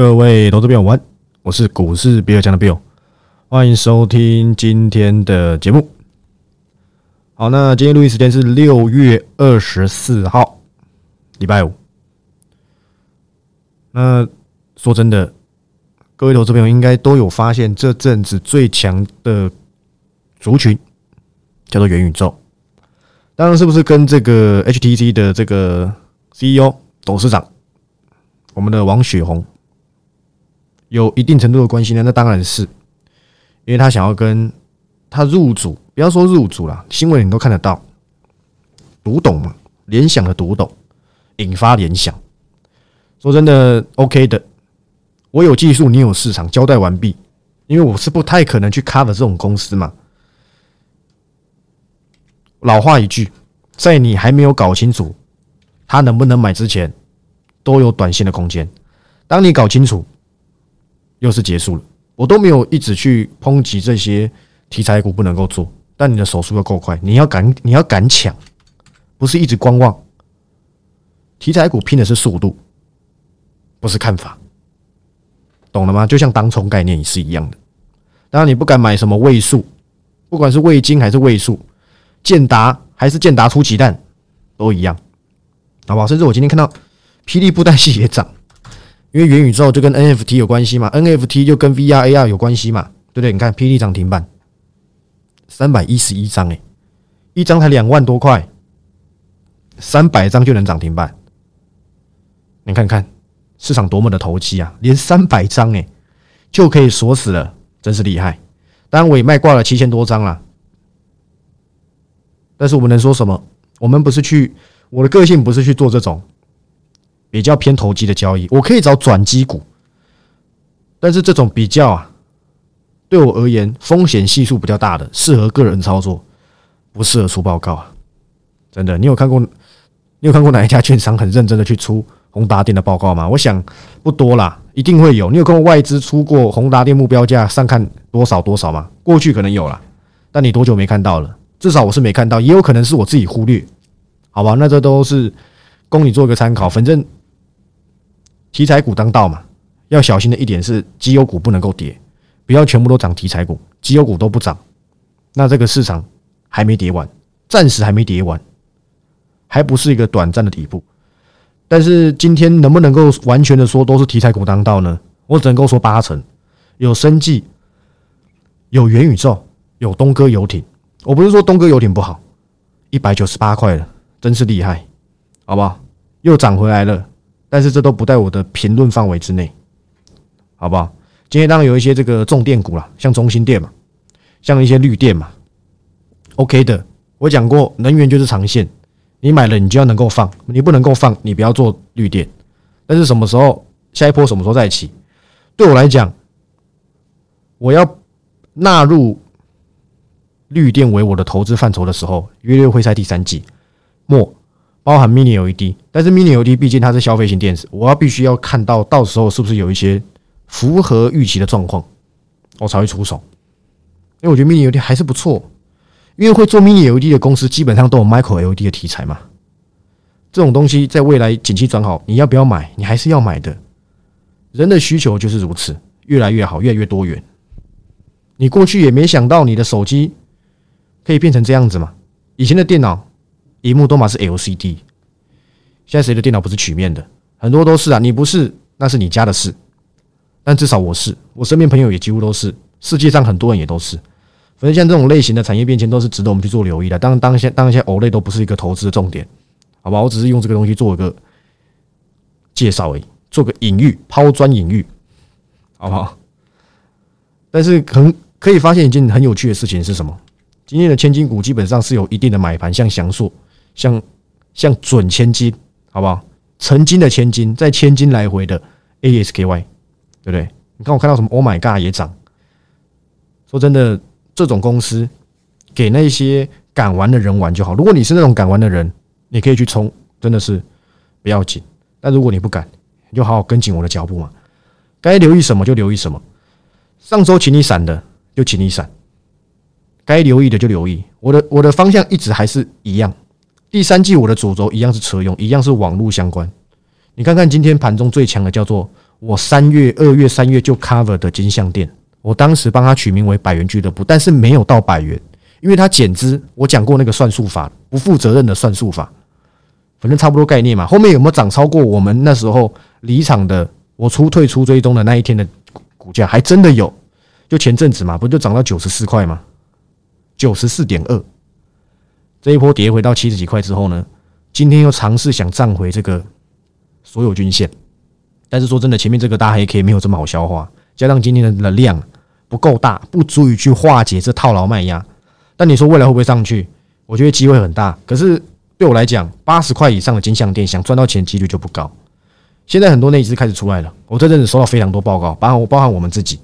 各位投资朋友，晚，我是股市比尔强的 Bill，欢迎收听今天的节目。好，那今天录音时间是六月二十四号，礼拜五。那说真的，各位投资朋友应该都有发现，这阵子最强的族群叫做元宇宙。当然，是不是跟这个 HTC 的这个 CEO 董事长，我们的王雪红有一定程度的关系呢？那当然是，因为他想要跟他入主，不要说入主了，新闻你都看得到，读懂嘛？联想的读懂，引发联想。说真的，OK 的，我有技术，你有市场，交代完毕。因为我是不太可能去 cover 这种公司嘛。老话一句，在你还没有搞清楚他能不能买之前，都有短线的空间。当你搞清楚，又是结束了。我都没有一直去抨击这些题材股不能够做，但你的手速要够快，你要敢，你要敢抢，不是一直观望。题材股拼的是速度，不是看法，懂了吗？就像当冲概念也是一样的。当然，你不敢买什么位数，不管是味精还是位数。建达还是建达出奇蛋，都一样，好不好？甚至我今天看到霹雳布袋戏也涨，因为元宇宙就跟 NFT 有关系嘛，NFT 就跟 VR AR 有关系嘛，对不对？你看 PD 涨停板三百一十一张，哎，一张才两万多块，三百张就能涨停板，你看看市场多么的投机啊！连三百张哎就可以锁死了，真是厉害。当然我也卖挂了七千多张了。但是我们能说什么？我们不是去，我的个性不是去做这种比较偏投机的交易。我可以找转机股，但是这种比较啊，对我而言风险系数比较大的，适合个人操作，不适合出报告啊！真的，你有看过？你有看过哪一家券商很认真的去出宏达电的报告吗？我想不多啦，一定会有。你有看过外资出过宏达电目标价上看多少多少吗？过去可能有了，但你多久没看到了？至少我是没看到，也有可能是我自己忽略，好吧？那这都是供你做一个参考。反正题材股当道嘛，要小心的一点是，绩优股不能够跌，不要全部都涨题材股，绩优股都不涨，那这个市场还没跌完，暂时还没跌完，还不是一个短暂的底部。但是今天能不能够完全的说都是题材股当道呢？我只能够说八成，有生计，有元宇宙，有东哥游艇。我不是说东哥游艇不好，一百九十八块了，真是厉害，好不好？又涨回来了，但是这都不在我的评论范围之内，好不好？今天当然有一些这个重电股了，像中心电嘛，像一些绿电嘛，OK 的。我讲过，能源就是长线，你买了你就要能够放，你不能够放，你不要做绿电。但是什么时候下一波什么时候再起？对我来讲，我要纳入。绿电为我的投资范畴的时候，约略会在第三季末，包含 Mini LED，但是 Mini LED 毕竟它是消费型电子，我要必须要看到到时候是不是有一些符合预期的状况，我才会出手。因为我觉得 Mini LED 还是不错，因为会做 Mini LED 的公司基本上都有 Micro LED 的题材嘛。这种东西在未来景气转好，你要不要买？你还是要买的。人的需求就是如此，越来越好，越来越多元。你过去也没想到你的手机。可以变成这样子嘛？以前的电脑荧幕都嘛是 LCD，现在谁的电脑不是曲面的？很多都是啊，你不是那是你家的事，但至少我是，我身边朋友也几乎都是，世界上很多人也都是。反正像这种类型的产业变迁都是值得我们去做留意的。当然，当下当下偶类都不是一个投资的重点，好吧？我只是用这个东西做一个介绍而已，做个隐喻，抛砖引玉，好不好？但是很可以发现一件很有趣的事情是什么？今天的千金股基本上是有一定的买盘，像翔硕，像像准千金，好不好？曾经的千金，在千金来回的 ASKY，对不对？你看我看到什么？Oh my god，也涨。说真的，这种公司给那些敢玩的人玩就好。如果你是那种敢玩的人，你可以去冲，真的是不要紧。但如果你不敢，你就好好跟紧我的脚步嘛。该留意什么就留意什么。上周请你闪的，就请你闪。该留意的就留意，我的我的方向一直还是一样。第三季我的主轴一样是车用，一样是网络相关。你看看今天盘中最强的叫做我三月、二月、三月就 cover 的金项店，我当时帮他取名为百元俱乐部，但是没有到百元，因为他减资。我讲过那个算术法，不负责任的算术法，反正差不多概念嘛。后面有没有涨超过我们那时候离场的，我出退出追踪的那一天的股价，还真的有。就前阵子嘛，不就涨到九十四块吗？九十四点二，这一波跌回到七十几块之后呢，今天又尝试想站回这个所有均线。但是说真的，前面这个大黑 K 没有这么好消化，加上今天的量不够大，不足以去化解这套牢卖压。但你说未来会不会上去？我觉得机会很大。可是对我来讲，八十块以上的金项店想赚到钱几率就不高。现在很多内资开始出来了，我这阵子收到非常多报告，包含我包含我们自己，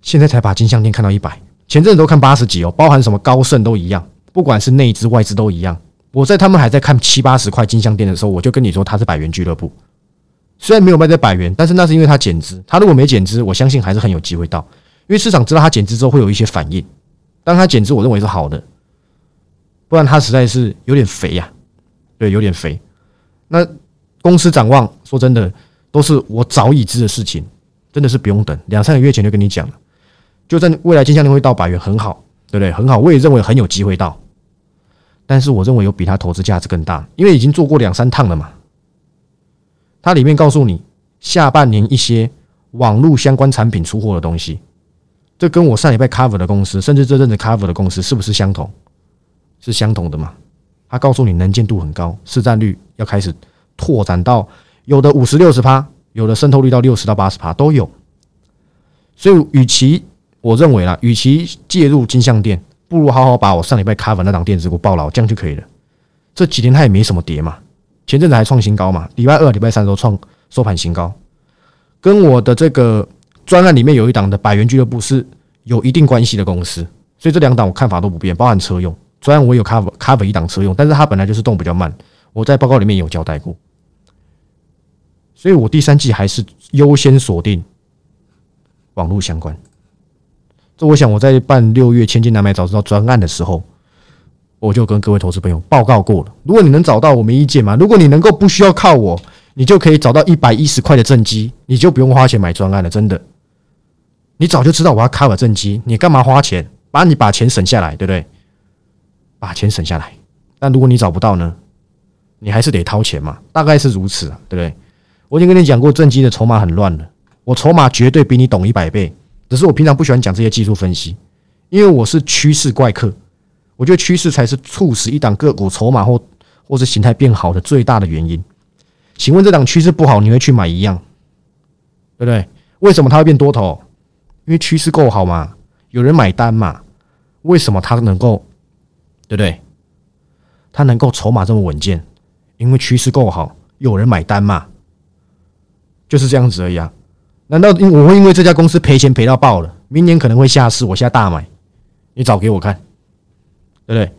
现在才把金项店看到一百，前阵子都看八十几哦，包含什么高盛都一样，不管是内资外资都一样。我在他们还在看七八十块金项店的时候，我就跟你说它是百元俱乐部。虽然没有卖在百元，但是那是因为它减资。它如果没减资，我相信还是很有机会到，因为市场知道它减资之后会有一些反应。当它减资，我认为是好的，不然它实在是有点肥呀，对，有点肥。那公司展望，说真的，都是我早已知的事情，真的是不用等，两三个月前就跟你讲了。就在未来金项链会到百元，很好，对不对？很好，我也认为很有机会到。但是我认为有比它投资价值更大，因为已经做过两三趟了嘛。它里面告诉你下半年一些网络相关产品出货的东西，这跟我上礼拜 cover 的公司，甚至这阵子 cover 的公司是不是相同？是相同的嘛？他告诉你能见度很高，市占率要开始拓展到有的五十六十趴，有的渗透率到六十到八十趴都有。所以，与其我认为啦，与其介入金项店，不如好好把我上礼拜 cover 那档电子股报牢，这样就可以了。这几天它也没什么跌嘛。前阵子还创新高嘛？礼拜二、礼拜三都创收盘新高，跟我的这个专案里面有一档的百元俱乐部是有一定关系的公司，所以这两档我看法都不变，包含车用专案我有 cover cover 一档车用，但是它本来就是动比较慢，我在报告里面有交代过，所以我第三季还是优先锁定网络相关。这我想我在办六月千金难买早知道专案的时候。我就跟各位投资朋友报告过了，如果你能找到，我没意见嘛。如果你能够不需要靠我，你就可以找到一百一十块的正机，你就不用花钱买专案了。真的，你早就知道我要 cover 正机，你干嘛花钱？把你把钱省下来，对不对？把钱省下来。但如果你找不到呢，你还是得掏钱嘛，大概是如此啊，对不对？我已经跟你讲过，正机的筹码很乱了，我筹码绝对比你懂一百倍，只是我平常不喜欢讲这些技术分析，因为我是趋势怪客。我觉得趋势才是促使一档个股筹码或或是形态变好的最大的原因。请问这档趋势不好，你会去买一样，对不对？为什么它会变多头？因为趋势够好嘛，有人买单嘛。为什么它能够，对不对？它能够筹码这么稳健，因为趋势够好，有人买单嘛，就是这样子而已啊。难道因我会因为这家公司赔钱赔到爆了，明年可能会下市，我现在大买，你找给我看。对不对？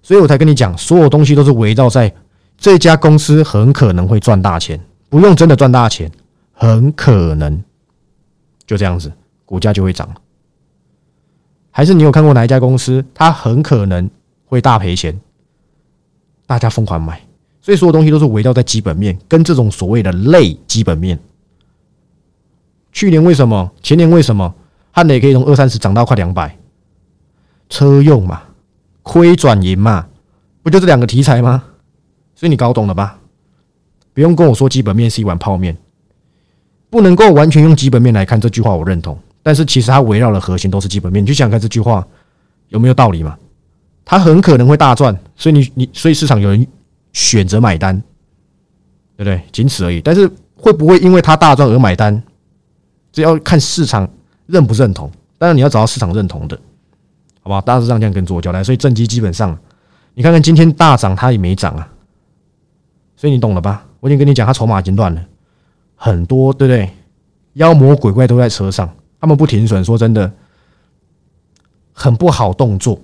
所以我才跟你讲，所有东西都是围绕在这家公司很可能会赚大钱，不用真的赚大钱，很可能就这样子，股价就会涨还是你有看过哪一家公司，它很可能会大赔钱，大家疯狂买。所以所有东西都是围绕在基本面跟这种所谓的类基本面。去年为什么？前年为什么？汉磊可以从二三十涨到快两百？车用嘛。亏转盈嘛，不就这两个题材吗？所以你搞懂了吧？不用跟我说基本面是一碗泡面，不能够完全用基本面来看这句话，我认同。但是其实它围绕的核心都是基本面，你就想看这句话有没有道理嘛？它很可能会大赚，所以你你所以市场有人选择买单，对不对？仅此而已。但是会不会因为它大赚而买单？这要看市场认不认同。当然你要找到市场认同的。好吧，大致上这样跟做交代，所以正机基本上，你看看今天大涨，它也没涨啊，所以你懂了吧？我已经跟你讲，它筹码已经乱了很多，对不对？妖魔鬼怪都在车上，他们不停损，说真的，很不好动作，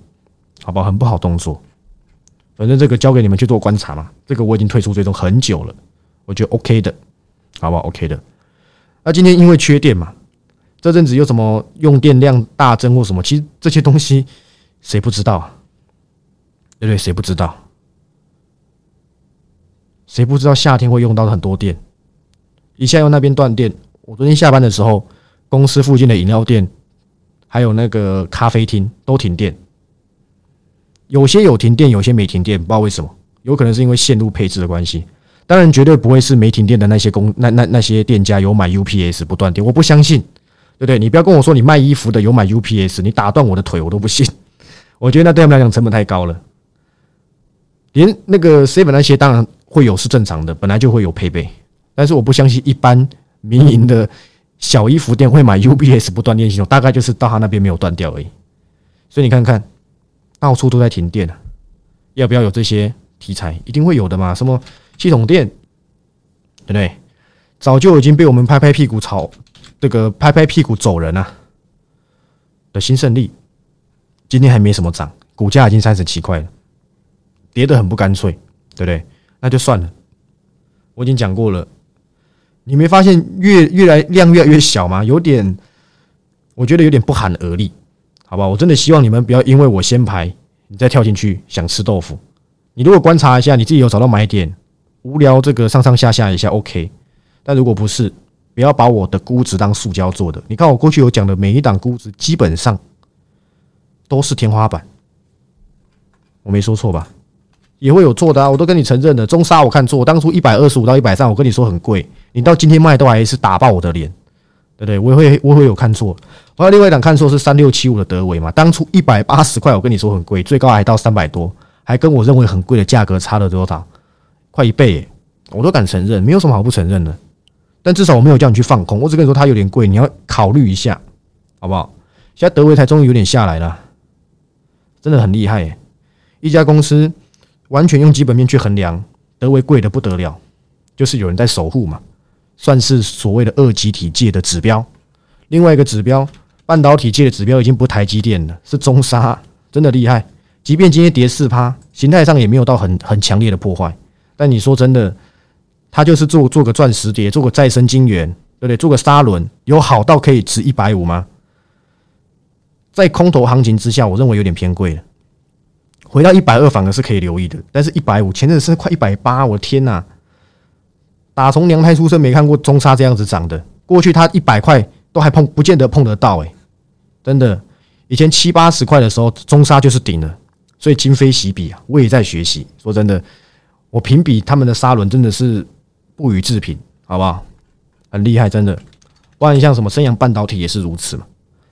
好吧，很不好动作。反正这个交给你们去做观察嘛，这个我已经退出追踪很久了，我觉得 OK 的，好不好？OK 的。那今天因为缺电嘛。这阵子有什么用电量大增或什么？其实这些东西谁不知道？对不对？谁不知道？谁不知道夏天会用到很多电？一下又那边断电。我昨天下班的时候，公司附近的饮料店还有那个咖啡厅都停电，有些有停电，有些没停电，不知道为什么，有可能是因为线路配置的关系。当然，绝对不会是没停电的那些公那那那些店家有买 UPS 不断电，我不相信，对不对？你不要跟我说你卖衣服的有买 UPS，你打断我的腿我都不信。我觉得那对他们来讲成本太高了。连那个 seven 那些当然会有是正常的，本来就会有配备，但是我不相信一般民营的小衣服店会买 UPS 不断电系统，大概就是到他那边没有断掉而已。所以你看看，到处都在停电啊，要不要有这些题材？一定会有的嘛？什么系统店，对不对？早就已经被我们拍拍屁股炒，这个拍拍屁股走人啊的新胜利，今天还没什么涨，股价已经三十七块了。跌得很不干脆，对不对？那就算了。我已经讲过了，你没发现越越来量越来越小吗？有点，我觉得有点不寒而栗，好吧？我真的希望你们不要因为我先排，你再跳进去想吃豆腐。你如果观察一下，你自己有找到买点，无聊这个上上下下一下 OK。但如果不是，不要把我的估值当塑胶做的。你看我过去有讲的每一档估值，基本上都是天花板，我没说错吧？也会有错的啊，我都跟你承认了。中沙我看错，当初一百二十五到一百三，我跟你说很贵，你到今天卖都还是打爆我的脸，对不对？我也会我会有看错。还有另外一档看错是三六七五的德维嘛，当初一百八十块，我跟你说很贵，最高还到三百多，还跟我认为很贵的价格差了多少？快一倍，我都敢承认，没有什么好不承认的。但至少我没有叫你去放空，我只跟你说它有点贵，你要考虑一下，好不好？现在德维才终于有点下来了，真的很厉害，耶！一家公司。完全用基本面去衡量，德维贵的不得了，就是有人在守护嘛，算是所谓的二级体界的指标。另外一个指标，半导体界的指标已经不是台积电了，是中沙，真的厉害。即便今天跌四趴，形态上也没有到很很强烈的破坏。但你说真的，它就是做做个钻石碟，做个再生晶圆，对不对？做个砂轮，有好到可以值一百五吗？在空头行情之下，我认为有点偏贵了。回到一百二反而是可以留意的，但是一百五前阵子是快一百八，我的天呐！打从娘胎出生没看过中沙这样子涨的，过去它一百块都还碰不见得碰得到哎，真的，以前七八十块的时候中沙就是顶了，所以今非昔比啊，我也在学习。说真的，我评比他们的沙轮真的是不予置评，好不好？很厉害，真的。不然像什么升阳半导体也是如此嘛。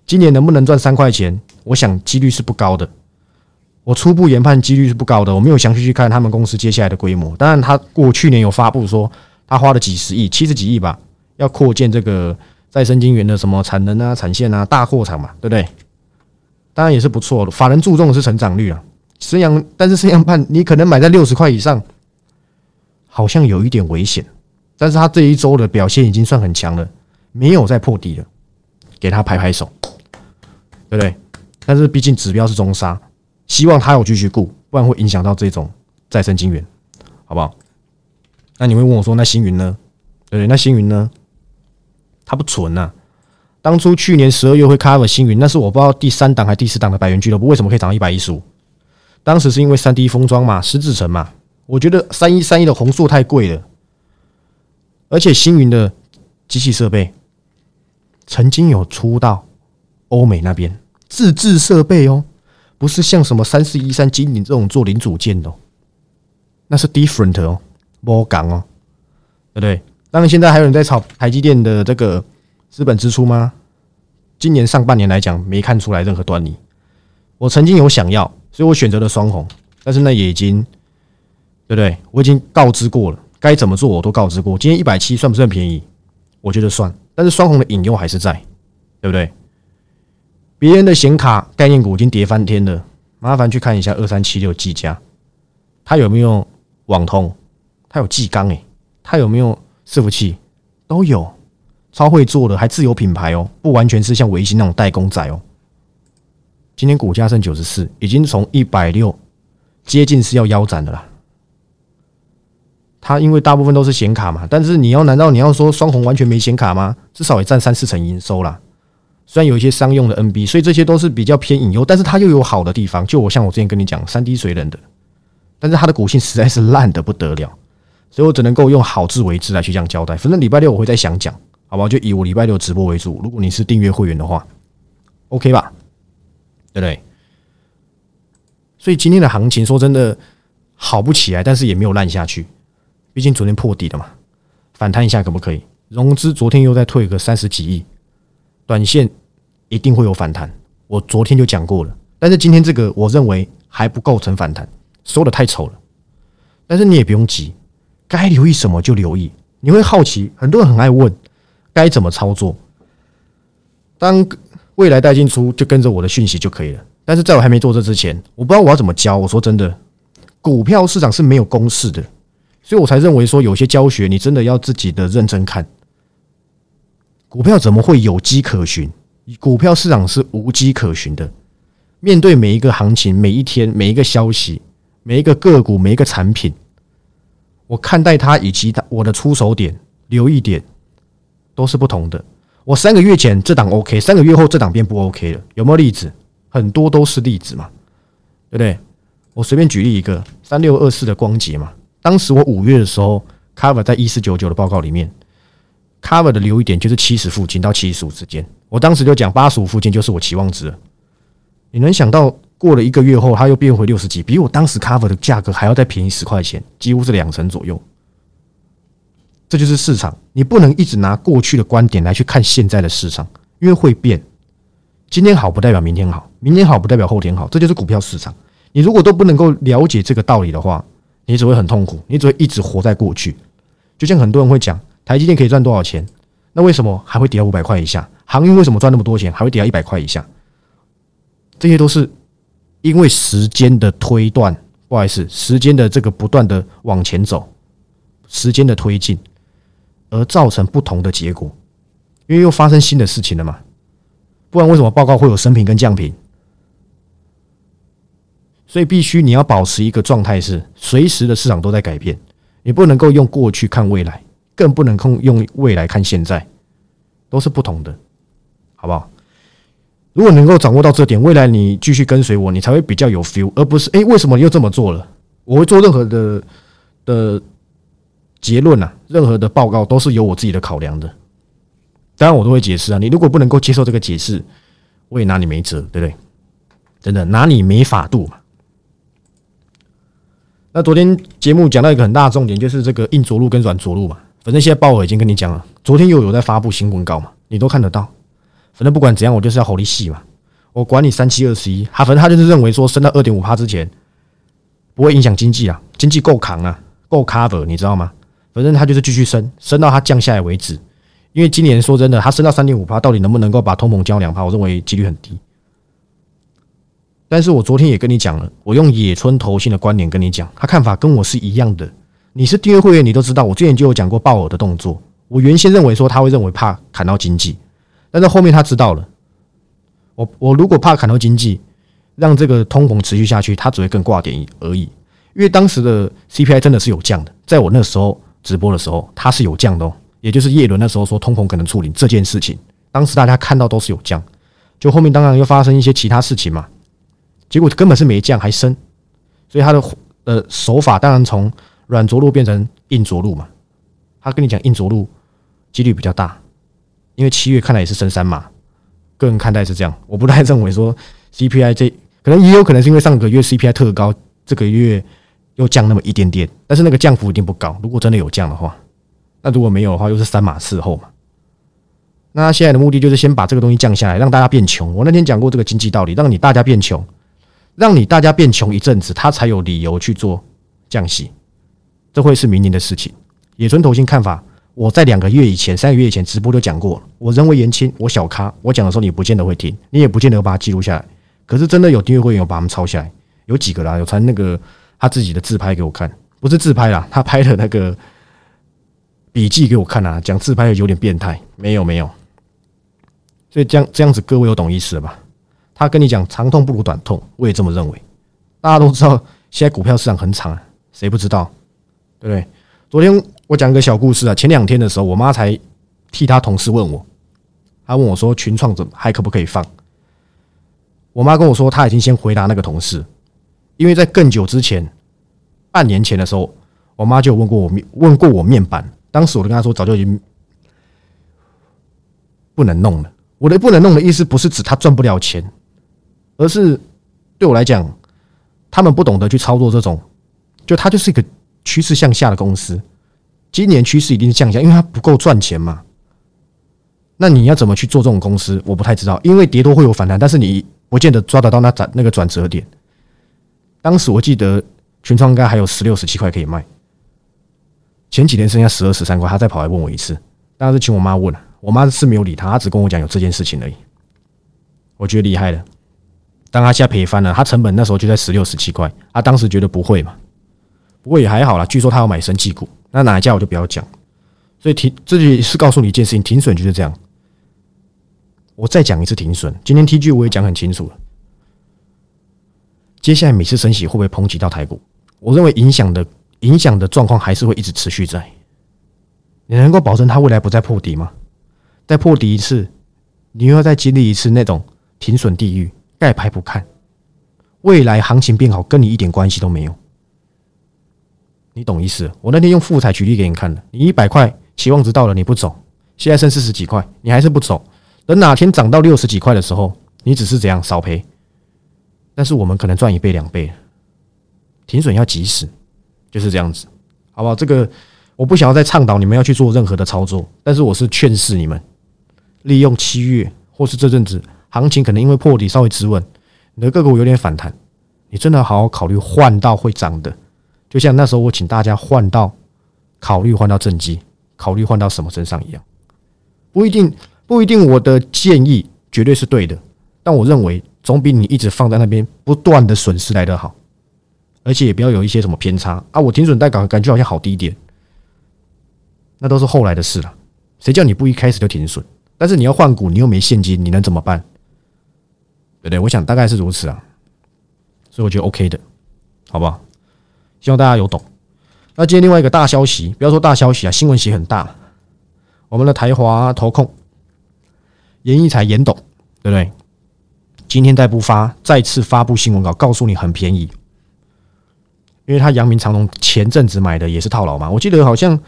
今年能不能赚三块钱？我想几率是不高的。我初步研判几率是不高的，我没有详细去看他们公司接下来的规模。当然，他过去年有发布说，他花了几十亿，七十几亿吧，要扩建这个再生晶圆的什么产能啊、产线啊，大货场嘛，对不对？当然也是不错的。法人注重的是成长率啊。升阳，但是升阳判你可能买在六十块以上，好像有一点危险。但是他这一周的表现已经算很强了，没有再破底了，给他拍拍手，对不对？但是毕竟指标是中沙。希望他有继续顾，不然会影响到这种再生金源，好不好？那你会问我说，那星云呢？对不对？那星云呢？它不纯呐。当初去年十二月会 cover 星云，那是我不知道第三档还第四档的百元俱乐部为什么可以涨到一百一十五？当时是因为三 D 封装嘛，十字层嘛。我觉得三一三一的红素太贵了，而且星云的机器设备曾经有出到欧美那边自制设备哦。不是像什么三四一三金鼎这种做零组件的，那是 different 哦，波港哦，对不对？当然，现在还有人在炒台积电的这个资本支出吗？今年上半年来讲，没看出来任何端倪。我曾经有想要，所以我选择了双红，但是那也已经，对不对？我已经告知过了，该怎么做我都告知过。今天一百七算不算便宜？我觉得算，但是双红的引诱还是在，对不对？别人的显卡概念股已经跌翻天了，麻烦去看一下二三七六技嘉，它有没有网通？它有技钢诶，它有没有伺服器？都有，超会做的，还自有品牌哦，不完全是像维新那种代工仔哦。今天股价剩九十四，已经从一百六接近是要腰斩的啦。它因为大部分都是显卡嘛，但是你要难道你要说双红完全没显卡吗？至少也占三四成营收啦。虽然有一些商用的 NB，所以这些都是比较偏隐忧，但是它又有好的地方。就我像我之前跟你讲，三 D 水冷的，但是它的股性实在是烂的不得了。所以我只能够用好自为之来去这样交代。反正礼拜六我会再详讲，好不好？就以我礼拜六直播为主。如果你是订阅会员的话，OK 吧？对不对？所以今天的行情说真的好不起来，但是也没有烂下去。毕竟昨天破底了嘛，反弹一下可不可以？融资昨天又在退个三十几亿，短线一定会有反弹。我昨天就讲过了，但是今天这个我认为还不构成反弹，收的太丑了。但是你也不用急。该留意什么就留意，你会好奇，很多人很爱问该怎么操作。当未来带进出，就跟着我的讯息就可以了。但是在我还没做这之前，我不知道我要怎么教。我说真的，股票市场是没有公式的，所以我才认为说有些教学你真的要自己的认真看。股票怎么会有迹可循？股票市场是无迹可循的。面对每一个行情，每一天，每一个消息，每一个个股，每一个产品。我看待它以及它我的出手点、留意点都是不同的。我三个月前这档 OK，三个月后这档变不 OK 了，有没有例子？很多都是例子嘛，对不对？我随便举例一个三六二四的光捷嘛，当时我五月的时候，cover 在一四九九的报告里面，cover 的留意点就是七十附近到七十五之间。我当时就讲八十五附近就是我期望值。你能想到？过了一个月后，它又变回六十几，比我当时 cover 的价格还要再便宜十块钱，几乎是两成左右。这就是市场，你不能一直拿过去的观点来去看现在的市场，因为会变。今天好不代表明天好，明天好不代表后天好，这就是股票市场。你如果都不能够了解这个道理的话，你只会很痛苦，你只会一直活在过去。就像很多人会讲，台积电可以赚多少钱？那为什么还会跌到五百块以下？航运为什么赚那么多钱，还会跌到一百块以下？这些都是。因为时间的推断，不好意思，时间的这个不断的往前走，时间的推进，而造成不同的结果。因为又发生新的事情了嘛，不然为什么报告会有升平跟降平？所以必须你要保持一个状态，是随时的市场都在改变，你不能够用过去看未来，更不能用用未来看现在，都是不同的，好不好？如果能够掌握到这点，未来你继续跟随我，你才会比较有 feel，而不是哎，为什么又这么做了？我会做任何的的结论啊，任何的报告都是有我自己的考量的。当然，我都会解释啊。你如果不能够接受这个解释，我也拿你没辙，对不对？真的拿你没法度嘛。那昨天节目讲到一个很大的重点，就是这个硬着陆跟软着陆嘛。反正现在鲍尔已经跟你讲了，昨天又有在发布新闻稿嘛，你都看得到。反正不管怎样，我就是要火力细嘛。我管你三七二十一，他反正他就是认为说升到二点五趴之前不会影响经济啊，经济够扛啊，够 cover，你知道吗？反正他就是继续升，升到它降下来为止。因为今年说真的，它升到三点五趴，到底能不能够把通膨降两趴？我认为几率很低。但是我昨天也跟你讲了，我用野村投信的观点跟你讲，他看法跟我是一样的。你是订阅会员，你都知道，我之前就有讲过鲍尔的动作。我原先认为说他会认为怕砍到经济。但是后面他知道了，我我如果怕砍到经济，让这个通膨持续下去，他只会更挂点而已。因为当时的 CPI 真的是有降的，在我那时候直播的时候，它是有降的哦。也就是叶伦那时候说通膨可能处理这件事情，当时大家看到都是有降，就后面当然又发生一些其他事情嘛，结果根本是没降还升，所以他的呃手法当然从软着陆变成硬着陆嘛。他跟你讲硬着陆几率比较大。因为七月看来也是升三嘛，个人看待是这样，我不太认为说 CPI 这可能也有可能是因为上个月 CPI 特高，这个月又降那么一点点，但是那个降幅一定不高。如果真的有降的话，那如果没有的话，又是三马四后嘛。那现在的目的就是先把这个东西降下来，让大家变穷。我那天讲过这个经济道理，让你大家变穷，让你大家变穷一阵子，他才有理由去做降息。这会是明年的事情。野村投信看法。我在两个月以前、三个月以前直播就讲过。我人为言轻，我小咖，我讲的时候你不见得会听，你也不见得把它记录下来。可是真的有订阅会员有把他们抄下来，有几个啦，有传那个他自己的自拍给我看，不是自拍啦，他拍的那个笔记给我看啊，讲自拍有点变态，没有没有。所以这样这样子，各位有懂意思了吧？他跟你讲长痛不如短痛，我也这么认为。大家都知道现在股票市场很长，谁不知道？对不对？昨天。我讲个小故事啊，前两天的时候，我妈才替她同事问我，她问我说群创怎么还可不可以放？我妈跟我说，她已经先回答那个同事，因为在更久之前，半年前的时候，我妈就问过我面问过我面板，当时我就跟她说，早就已经不能弄了。我的不能弄的意思不是指他赚不了钱，而是对我来讲，他们不懂得去操作这种，就它就是一个趋势向下的公司。今年趋势一定是向下，因为它不够赚钱嘛。那你要怎么去做这种公司？我不太知道，因为跌多会有反弹，但是你不见得抓得到那转那个转折点。当时我记得群创应该还有十六、十七块可以卖，前几天剩下十二、十三块，他再跑来问我一次，当然是请我妈问了。我妈是没有理他，他只跟我讲有这件事情而已。我觉得厉害了，当他现在赔翻了，他成本那时候就在十六十七块，他当时觉得不会嘛，不过也还好啦。据说他要买生技股，那哪一家我就不要讲。所以停，这里是告诉你一件事情：停损就是这样。我再讲一次停损。今天 T G 我也讲很清楚了。接下来每次升息会不会抨击到台股？我认为影响的影响的状况还是会一直持续在。你能够保证它未来不再破底吗？再破底一次，你又要再经历一次那种停损地狱，盖牌不看，未来行情变好跟你一点关系都没有，你懂意思？我那天用富彩举例给你看的，你一百块期望值到了，你不走，现在剩四十几块，你还是不走，等哪天涨到六十几块的时候，你只是怎样少赔，但是我们可能赚一倍两倍，停损要及时，就是这样子，好不好？这个我不想要再倡导你们要去做任何的操作，但是我是劝示你们。利用七月或是这阵子行情可能因为破底稍微止稳，你的个股有点反弹，你真的好好考虑换到会涨的，就像那时候我请大家换到考虑换到正机，考虑换到什么身上一样，不一定不一定我的建议绝对是对的，但我认为总比你一直放在那边不断的损失来得好，而且也不要有一些什么偏差啊，我停损带感感觉好像好低一点，那都是后来的事了，谁叫你不一开始就停损？但是你要换股，你又没现金，你能怎么办？对不对？我想大概是如此啊，所以我觉得 OK 的，好不好？希望大家有懂。那今天另外一个大消息，不要说大消息啊，新闻写很大。我们的台华投控，严义才严董，对不对？今天再不发，再次发布新闻稿，告诉你很便宜，因为他阳明长隆前阵子买的也是套牢嘛，我记得好像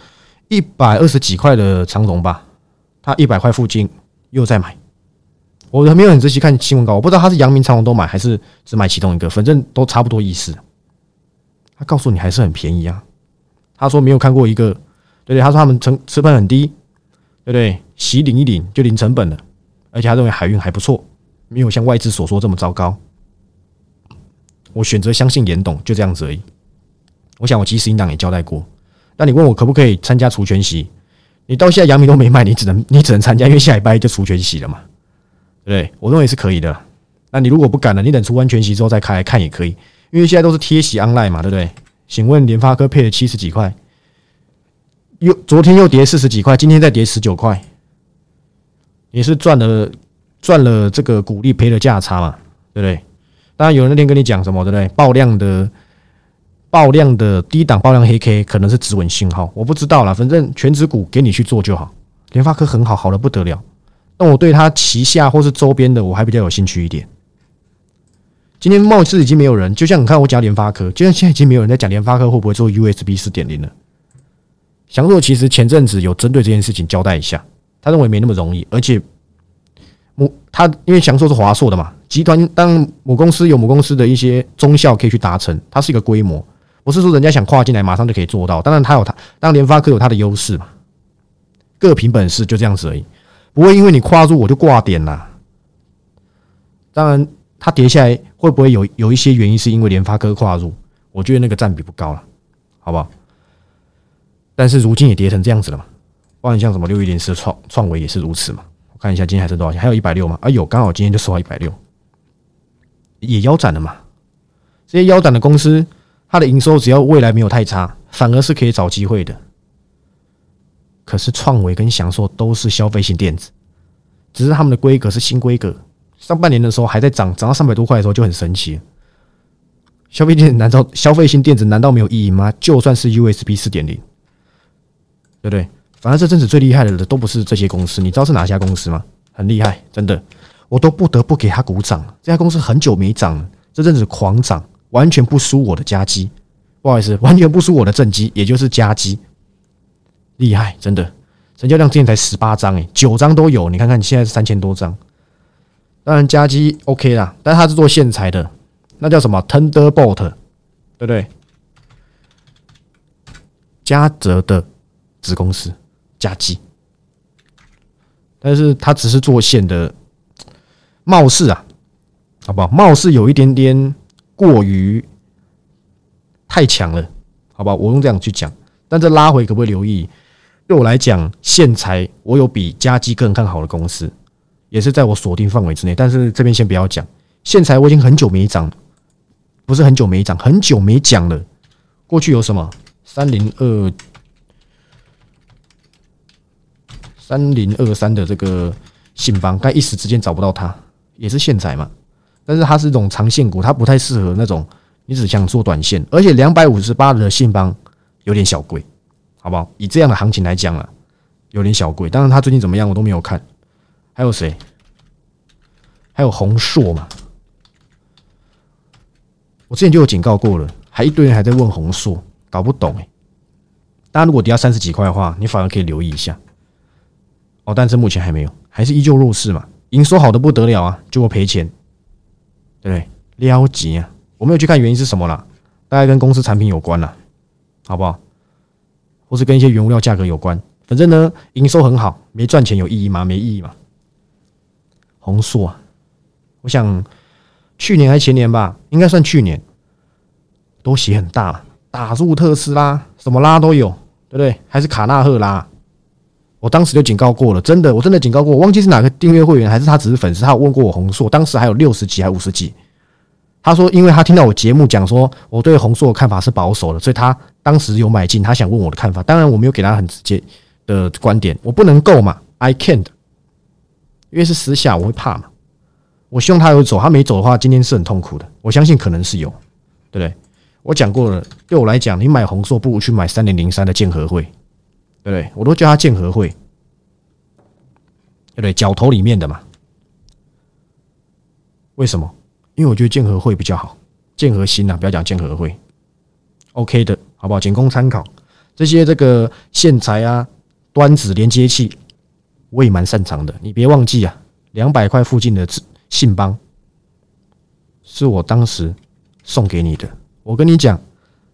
一百二十几块的长隆吧。他一百块附近又在买，我还没有很仔细看新闻稿，我不知道他是阳明长隆都买还是只买其中一个，反正都差不多意思。他告诉你还是很便宜啊，他说没有看过一个，对对？他说他们成成本很低，对不对？洗领一领就零成本了，而且他认为海运还不错，没有像外资所说这么糟糕。我选择相信严董，就这样子而已。我想我及时应当也交代过，那你问我可不可以参加除权息？你到现在阳明都没卖，你只能你只能参加，因为下礼拜就除权息了嘛，对？我认为是可以的。那你如果不敢了，你等除完全息之后再开来看也可以，因为现在都是贴息 online 嘛，对不对？请问联发科配了七十几块，又昨天又跌四十几块，今天再跌十九块，也是赚了赚了这个股利，赔了价差嘛，对不对？当然有人那天跟你讲什么，对不对？爆量的。爆量的低档爆量黑 K 可能是指纹信号，我不知道啦，反正全指股给你去做就好。联发科很好，好的不得了。但我对他旗下或是周边的，我还比较有兴趣一点。今天貌似已经没有人，就像你看我讲联发科，就像现在已经没有人在讲联发科会不会做 USB 四点零了。翔硕其实前阵子有针对这件事情交代一下，他认为没那么容易，而且母他因为翔硕是华硕的嘛，集团当母公司有母公司的一些中效可以去达成，它是一个规模。不是说人家想跨进来马上就可以做到，当然他有他，当联发科有它的优势嘛，各凭本事就这样子而已，不会因为你跨入我就挂点啦。当然，它跌下来会不会有有一些原因是因为联发科跨入？我觉得那个占比不高了，好不好？但是如今也跌成这样子了嘛，包括像什么六一零四创创维也是如此嘛。我看一下今天还剩多少钱？还有一百六吗？哎呦，刚好今天就收到一百六，也腰斩了嘛。这些腰斩的公司。它的营收只要未来没有太差，反而是可以找机会的。可是创维跟享受都是消费性电子，只是他们的规格是新规格。上半年的时候还在涨，涨到三百多块的时候就很神奇。消费电子难道消费性电子难道没有意义吗？就算是 USB 四点零，对不对？反正这阵子最厉害的都不是这些公司，你知道是哪家公司吗？很厉害，真的，我都不得不给他鼓掌。这家公司很久没涨了，这阵子狂涨。完全不输我的加基，不好意思，完全不输我的正机，也就是加机，厉害，真的，成交量之前才十八张，诶，九张都有，你看看，你现在是三千多张。当然加机 OK 啦，但是它是做线材的，那叫什么 Thunderbolt，对不对？嘉泽的子公司加基，但是它只是做线的，貌似啊，好不好？貌似有一点点过于。太强了，好吧，我用这样去讲。但这拉回可不可以留意？对我来讲，线材我有比加基更看好的公司，也是在我锁定范围之内。但是这边先不要讲线材，我已经很久没涨，不是很久没涨，很久没讲了。过去有什么三零二三零二三的这个信邦，但一时之间找不到它，也是线材嘛。但是它是一种长线股，它不太适合那种。你只想做短线，而且两百五十八的信邦有点小贵，好不好？以这样的行情来讲了，有点小贵。当然，他最近怎么样我都没有看。还有谁？还有宏硕嘛？我之前就有警告过了，还一堆人还在问宏硕，搞不懂哎。大家如果跌到三十几块的话，你反而可以留意一下。哦，但是目前还没有，还是依旧弱势嘛。营收好的不得了啊，就会赔钱，对不对？撩急啊！我没有去看原因是什么了，大概跟公司产品有关了，好不好？或是跟一些原物料价格有关。反正呢，营收很好，没赚钱有意义吗？没意义嘛。红硕，我想去年还是前年吧，应该算去年，都写很大，打入特斯拉，什么拉都有，对不对？还是卡纳赫拉，我当时就警告过了，真的，我真的警告过，我忘记是哪个订阅会员，还是他只是粉丝，他有问过我红硕，当时还有六十几还五十几。他说：“因为他听到我节目讲说我对红硕的看法是保守的，所以他当时有买进。他想问我的看法，当然我没有给他很直接的观点。我不能够嘛，I can't，因为是私下，我会怕嘛。我希望他有走，他没走的话，今天是很痛苦的。我相信可能是有，对不对？我讲过了，对我来讲，你买红硕不如去买三零零三的建和会，对不对？我都叫他建和会，对不对？脚头里面的嘛，为什么？”因为我觉得建和会比较好，建和新啊，不要讲建和会，OK 的，好不好？仅供参考。这些这个线材啊、端子连接器，我也蛮擅长的。你别忘记啊，两百块附近的信邦是我当时送给你的。我跟你讲，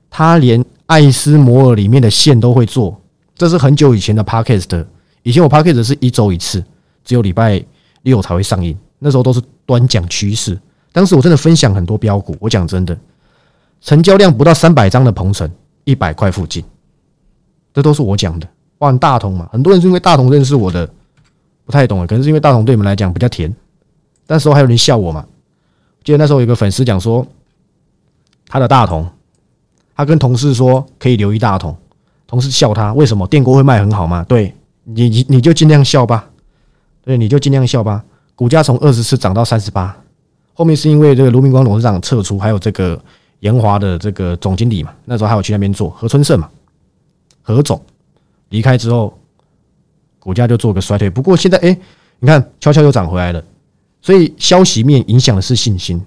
他连爱斯摩尔里面的线都会做，这是很久以前的 Podcast。以前我 Podcast 是一周一次，只有礼拜六才会上映，那时候都是端讲趋势。当时我真的分享很多标股，我讲真的，成交量不到三百张的鹏程，一百块附近，这都是我讲的。哇，大同嘛，很多人是因为大同认识我的，不太懂啊，可能是因为大同对你们来讲比较甜。那时候还有人笑我嘛？记得那时候有个粉丝讲说，他的大同，他跟同事说可以留一大同，同事笑他为什么电锅会卖很好吗？对你，你你就尽量笑吧，对，你就尽量笑吧。股价从二十四涨到三十八。后面是因为这个卢明光董事长撤出，还有这个延华的这个总经理嘛，那时候还有去那边做何春盛嘛，何总离开之后，股价就做个衰退。不过现在哎，你看悄悄又涨回来了，所以消息面影响的是信心。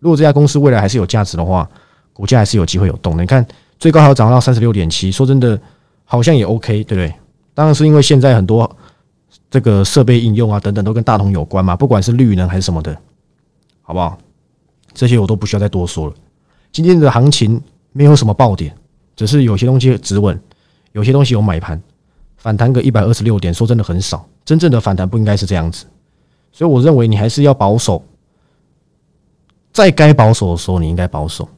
如果这家公司未来还是有价值的话，股价还是有机会有动的。你看最高还要涨到三十六点七，说真的，好像也 OK，对不对？当然是因为现在很多这个设备应用啊等等都跟大同有关嘛，不管是绿能还是什么的。好不好？这些我都不需要再多说了。今天的行情没有什么爆点，只是有些东西止稳，有些东西有买盘，反弹个一百二十六点，说真的很少。真正的反弹不应该是这样子，所以我认为你还是要保守，在该保守的时候你应该保守，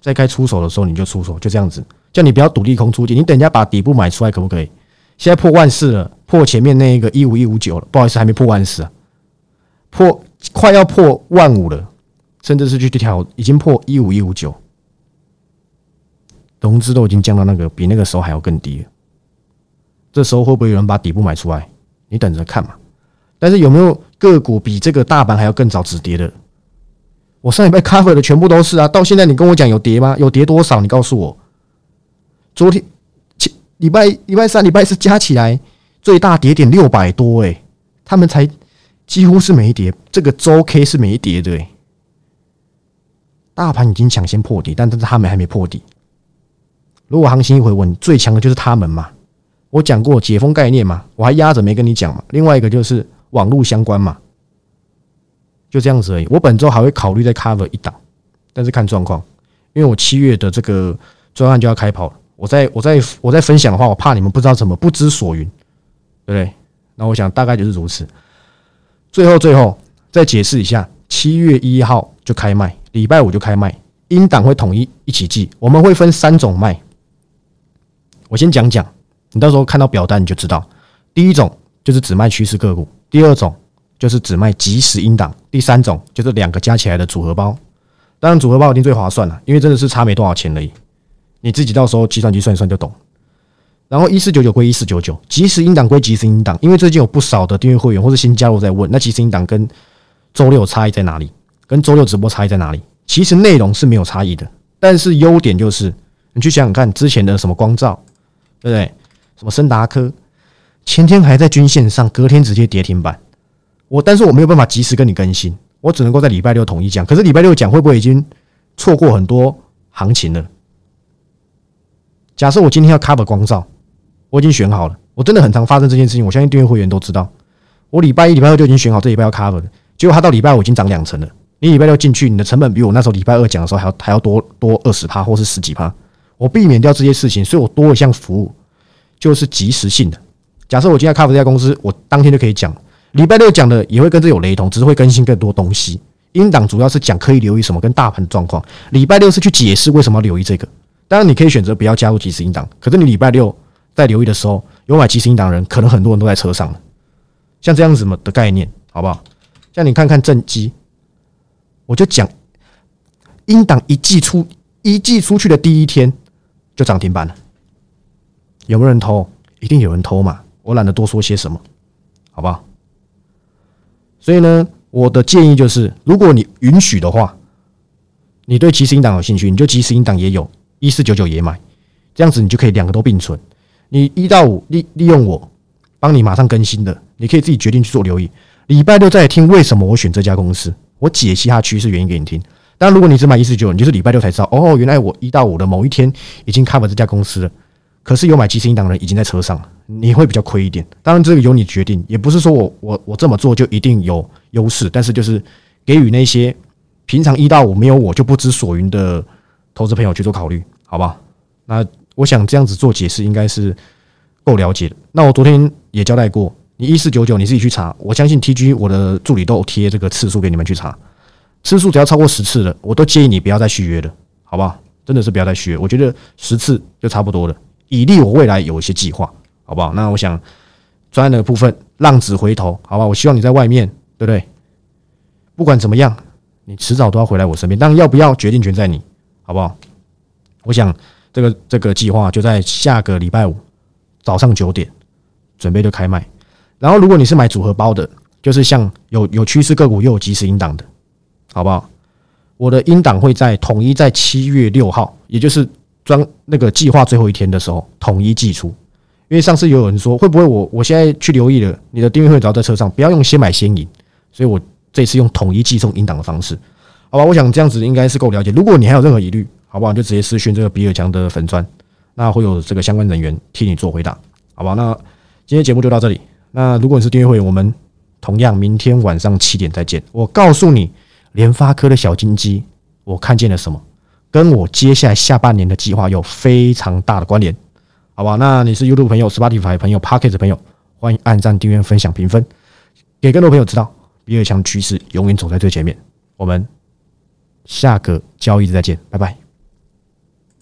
在该出手的时候你就出手，就这样子。叫你不要赌利空出尽，你等一下把底部买出来可不可以？现在破万四了，破前面那一个一五一五九了，不好意思，还没破万四啊，破。快要破万五了，甚至是去调，已经破一五一五九，融资都已经降到那个比那个时候还要更低了。这时候会不会有人把底部买出来？你等着看嘛。但是有没有个股比这个大盘还要更早止跌的？我上礼拜开会的全部都是啊。到现在你跟我讲有跌吗？有跌多少？你告诉我。昨天前礼拜礼拜三、礼拜四加起来最大跌点六百多，哎，他们才。几乎是没跌，这个周 K 是没跌的。大盘已经抢先破底，但但是他们还没破底，如果行情一回稳，最强的就是他们嘛。我讲过解封概念嘛，我还压着没跟你讲嘛。另外一个就是网络相关嘛，就这样子而已。我本周还会考虑再 cover 一档，但是看状况，因为我七月的这个专案就要开跑了。我在我在我在分享的话，我怕你们不知道怎么不知所云，对不对？那我想大概就是如此。最后最后再解释一下，七月一号就开卖，礼拜五就开卖，英档会统一一起记，我们会分三种卖。我先讲讲，你到时候看到表单你就知道。第一种就是只卖趋势个股，第二种就是只卖即时英档，第三种就是两个加起来的组合包。当然组合包一定最划算了，因为真的是差没多少钱而已。你自己到时候计算机算一算就懂。然后一四九九归一四九九，即时音档归即时音档，因为最近有不少的订阅会员或是新加入在问，那即时音档跟周六差异在哪里？跟周六直播差异在哪里？其实内容是没有差异的，但是优点就是你去想想看，之前的什么光照。对不对？什么森达科，前天还在均线上，隔天直接跌停板。我但是我没有办法及时跟你更新，我只能够在礼拜六统一讲。可是礼拜六讲会不会已经错过很多行情了？假设我今天要 cover 光照，我已经选好了。我真的很常发生这件事情，我相信订阅会员都知道。我礼拜一、礼拜二就已经选好这礼拜要 cover 的，结果它到礼拜五已经涨两成了。你礼拜六进去，你的成本比我那时候礼拜二讲的时候还要还要多多二十趴，或是十几趴。我避免掉这些事情，所以我多一项服务，就是及时性的。假设我今天 cover 这家公司，我当天就可以讲。礼拜六讲的也会跟这有雷同，只是会更新更多东西。英档主要是讲可以留意什么跟大盘状况，礼拜六是去解释为什么要留意这个。当然你可以选择不要加入即时英档，可是你礼拜六在留意的时候，有买即时英档人，可能很多人都在车上。像这样子的概念，好不好？像你看看正机，我就讲英档一寄出一寄出去的第一天。就涨停板了，有没有人偷？一定有人偷嘛！我懒得多说些什么，好不好？所以呢，我的建议就是，如果你允许的话，你对即时音档有兴趣，你就即时音档也有，一四九九也买，这样子你就可以两个都并存。你一到五利利用我帮你马上更新的，你可以自己决定去做留意。礼拜六再来听为什么我选这家公司，我解析它趋势原因给你听。但如果你只买一四九，你就是礼拜六才知道哦，原来我一到五的某一天已经 cover 这家公司了。可是有买即时音档的人已经在车上了，你会比较亏一点。当然这个由你决定，也不是说我我我这么做就一定有优势，但是就是给予那些平常一到五没有我就不知所云的投资朋友去做考虑，好吧？那我想这样子做解释应该是够了解的。那我昨天也交代过，你一四九九你自己去查，我相信 TG 我的助理都贴这个次数给你们去查。次数只要超过十次了，我都建议你不要再续约了，好不好？真的是不要再续约，我觉得十次就差不多了，以利我未来有一些计划，好不好？那我想专案的部分，浪子回头，好吧？我希望你在外面，对不对？不管怎么样，你迟早都要回来我身边，但要不要决定权在你，好不好？我想这个这个计划就在下个礼拜五早上九点准备就开卖，然后如果你是买组合包的，就是像有有趋势个股又有即时引导的。好不好？我的音档会在统一在七月六号，也就是专那个计划最后一天的时候统一寄出。因为上次有人说会不会我我现在去留意了，你的订阅会只要在车上，不要用先买先赢，所以我这次用统一寄送音档的方式，好吧？我想这样子应该是够了解。如果你还有任何疑虑，好不好？就直接私讯这个比尔强的粉砖，那会有这个相关人员替你做回答，好吧？那今天节目就到这里。那如果你是订阅会员，我们同样明天晚上七点再见。我告诉你。联发科的小金鸡，我看见了什么？跟我接下来下半年的计划有非常大的关联，好吧？那你是 YouTube 朋友、Spotify 朋友、Pocket 朋友，欢迎按赞、订阅、分享、评分，给更多朋友知道，比尔强趋势永远走在最前面。我们下个交易日再见，拜拜。